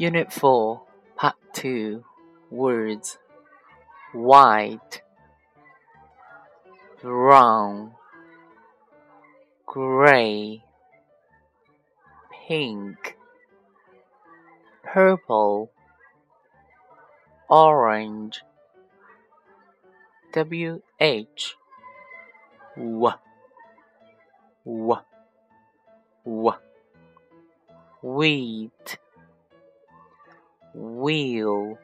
Unit 4, Part 2 Words. White, Brown, Gray, Pink, Purple, Orange, W H. W W. W. Wheat wheel,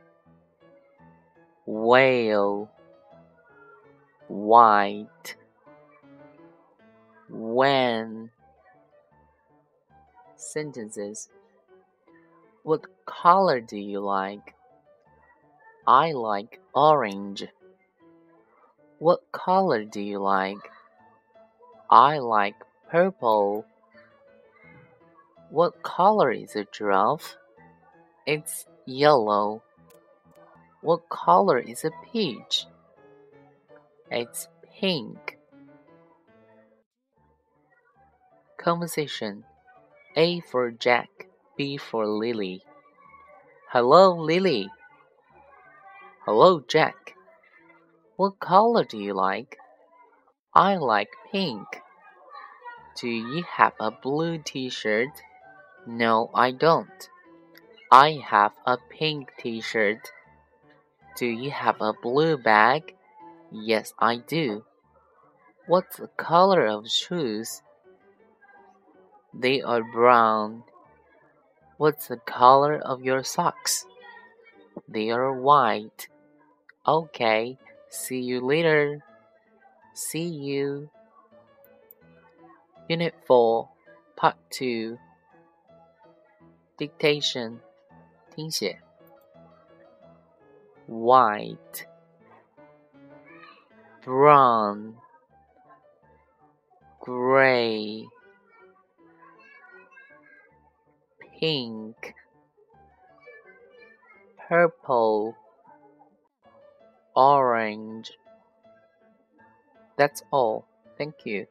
whale, white, when. Sentences What color do you like? I like orange. What color do you like? I like purple. What color is a giraffe? It's yellow. What color is a peach? It's pink. Conversation A for Jack, B for Lily. Hello, Lily. Hello, Jack. What color do you like? I like pink. Do you have a blue t shirt? No, I don't. I have a pink t-shirt. Do you have a blue bag? Yes, I do. What's the color of shoes? They are brown. What's the color of your socks? They are white. Okay, see you later. See you. Unit 4, Part 2 Dictation 听写，white, brown, gray, pink, purple, orange. That's all. Thank you.